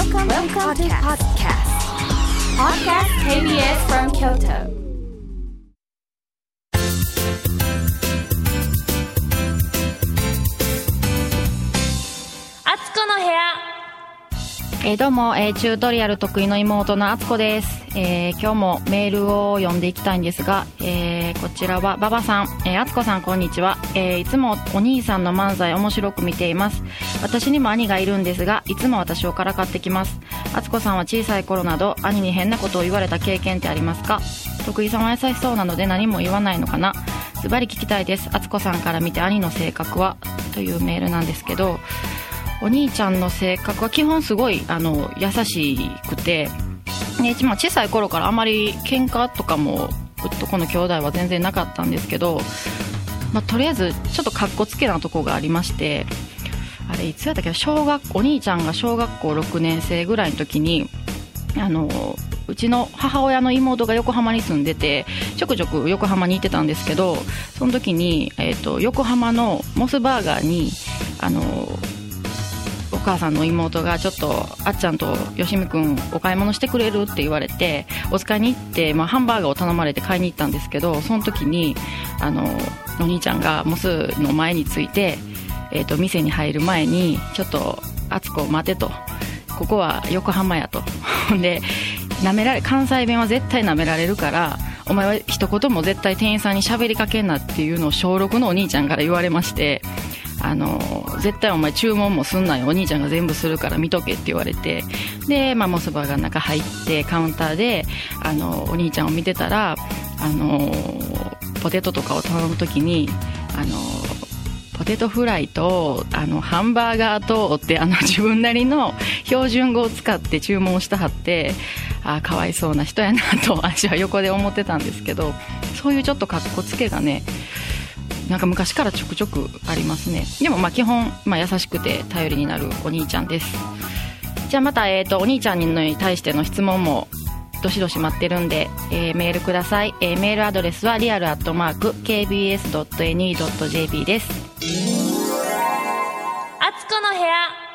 Welcome, Welcome to podcast. Podcast KBS from Kyoto. えーどうも、えーチュートリアル得意の妹のあつこです、えー今日もメールを読んでいきたいんですが、えーこちらは馬場さん、えーあつこさんこんにちは、えーいつもお兄さんの漫才面白く見ています。私にも兄がいるんですがいつも私をからかってきます。あつこさんは小さい頃など兄に変なことを言われた経験ってありますか？徳井さんは優しそうなので何も言わないのかな？ズバリ聞きたいです。あつこさんから見て兄の性格は？というメールなんですけどお兄ちゃんの性格は基本すごいあの優しくて、ね、まあ小さい頃からあまり喧嘩とかも男の兄弟は全然なかったんですけど、まあ、とりあえずちょっとかっこつけなとこがありましてあれいつやったっけ？小学お兄ちゃんが小学校6年生ぐらいの時にあのうちの母親の妹が横浜に住んでてちょくちょく横浜に行ってたんですけどその時に、えー、と横浜のモスバーガーにあのおお母さんの妹がちょっとあっちゃんとよしみくんお買い物してくれるって言われてお使いに行って、まあ、ハンバーガーを頼まれて買いに行ったんですけどその時にあのお兄ちゃんがモスの前について、えー、と店に入る前にちょっとあつこ待てと。ここは横浜やと。で舐められ関西弁は絶対舐められるからお前は一言も絶対店員さんに喋りかけんなっていうのを小6のお兄ちゃんから言われましてあの絶対お前注文もすんなよお兄ちゃんが全部するから見とけって言われて。で、まあ、モスバーガーの中入ってカウンターであのお兄ちゃんを見てたらあのポテトとかを頼む時にあのポテトフライとあのハンバーガーとってあの自分なりの標準語を使って注文したはってあかわいそうな人やなと私は横で思ってたんですけどそういうちょっとかっこつけがねなんか昔からちょくちょくありますね。でもまあ基本、まあ、優しくて頼りになるお兄ちゃんです。じゃあまた、えーと、お兄ちゃんに対しての質問もどしどし待ってるんで、えー、メールください、えー、メールアドレスはリアルアットマーク KBS.NE.JP です。あつこの部屋。